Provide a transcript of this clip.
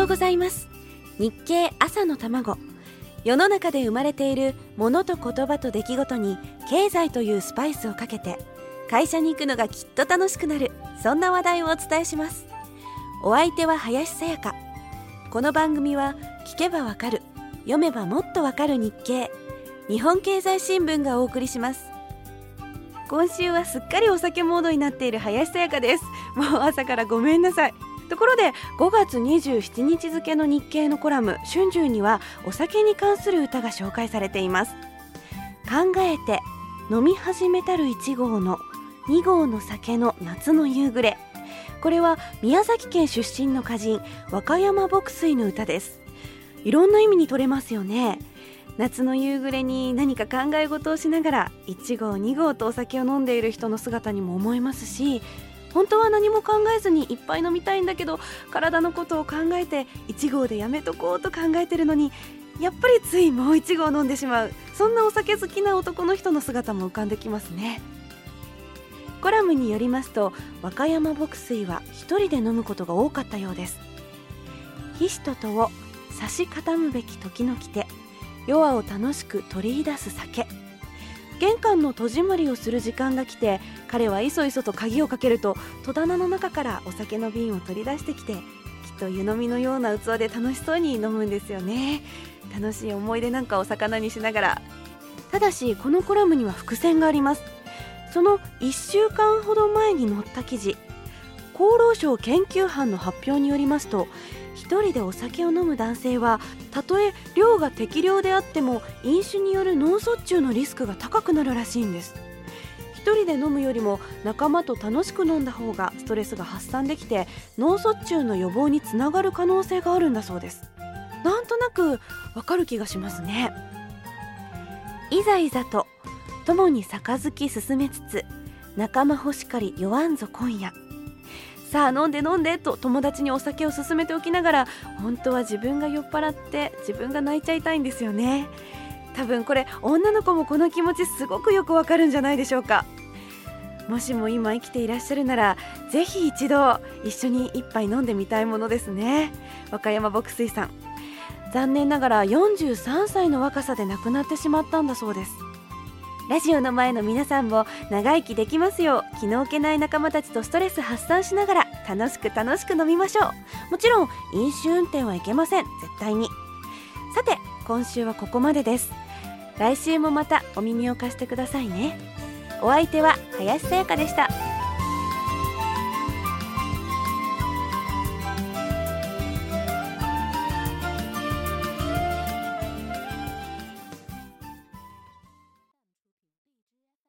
ようございます。日経朝の卵。世の中で生まれているものと言葉と出来事に経済というスパイスをかけて会社に行くのがきっと楽しくなる。そんな話題をお伝えします。お相手は林さやか。この番組は聞けばわかる。読めばもっとわかる日経。日本経済新聞がお送りします。今週はすっかりお酒モードになっている林さやかです。もう朝からごめんなさい。ところで5月27日付の日経のコラム「春秋」にはお酒に関する歌が紹介されています。考えて飲み始めたる1号の2号の酒の夏の夕暮れ。これは宮崎県出身の歌人和歌山牧水の歌です。いろんな意味に取れますよね。夏の夕暮れに何か考え事をしながら1号2号とお酒を飲んでいる人の姿にも思えますし本当は何も考えずにいっぱい飲みたいんだけど体のことを考えて1号でやめとこうと考えてるのにやっぱりついもう1号飲んでしまう。そんなお酒好きな男の人の姿も浮かんできますね。コラムによりますと和歌山牧水は一人で飲むことが多かったようです。ひしととを差し傾むべき時の来て弱を楽しく取り出す酒。玄関の戸締まりをする時間が来て彼はいそいそと鍵をかけると戸棚の中からお酒の瓶を取り出してきてきっと湯飲みのような器で楽しそうに飲むんですよね。楽しい思い出なんかを魚にしながら。ただしこのコラムには伏線があります。その1週間ほど前に載った記事。厚労省研究班の発表によりますと1人でお酒を飲む男性はたとえ量が適量であっても飲酒による脳卒中のリスクが高くなるらしいんです。1人で飲むよりも仲間と楽しく飲んだ方がストレスが発散できて脳卒中の予防につながる可能性があるんだそうです。なんとなくわかる気がしますね。いざいざと共に杯進めつつ仲間欲しかり酔わんぞ今夜。さあ飲んで飲んでと友達にお酒を勧めておきながら本当は自分が酔っ払って自分が泣いちゃいたいんですよね。多分これ女の子もこの気持ちすごくよくわかるんじゃないでしょうか。もしも今生きていらっしゃるならぜひ一度一緒に一杯飲んでみたいものですね。和歌山牧水さん。残念ながら43歳の若さで亡くなってしまったんだそうです。ラジオの前の皆さんも長生きできますよう気の置けない仲間たちとストレス発散しながら楽しく楽しく飲みましょう。もちろん飲酒運転はいけません。絶対に。さて今週はここまでです。来週もまたお耳を貸してくださいね。お相手は林さやかでした。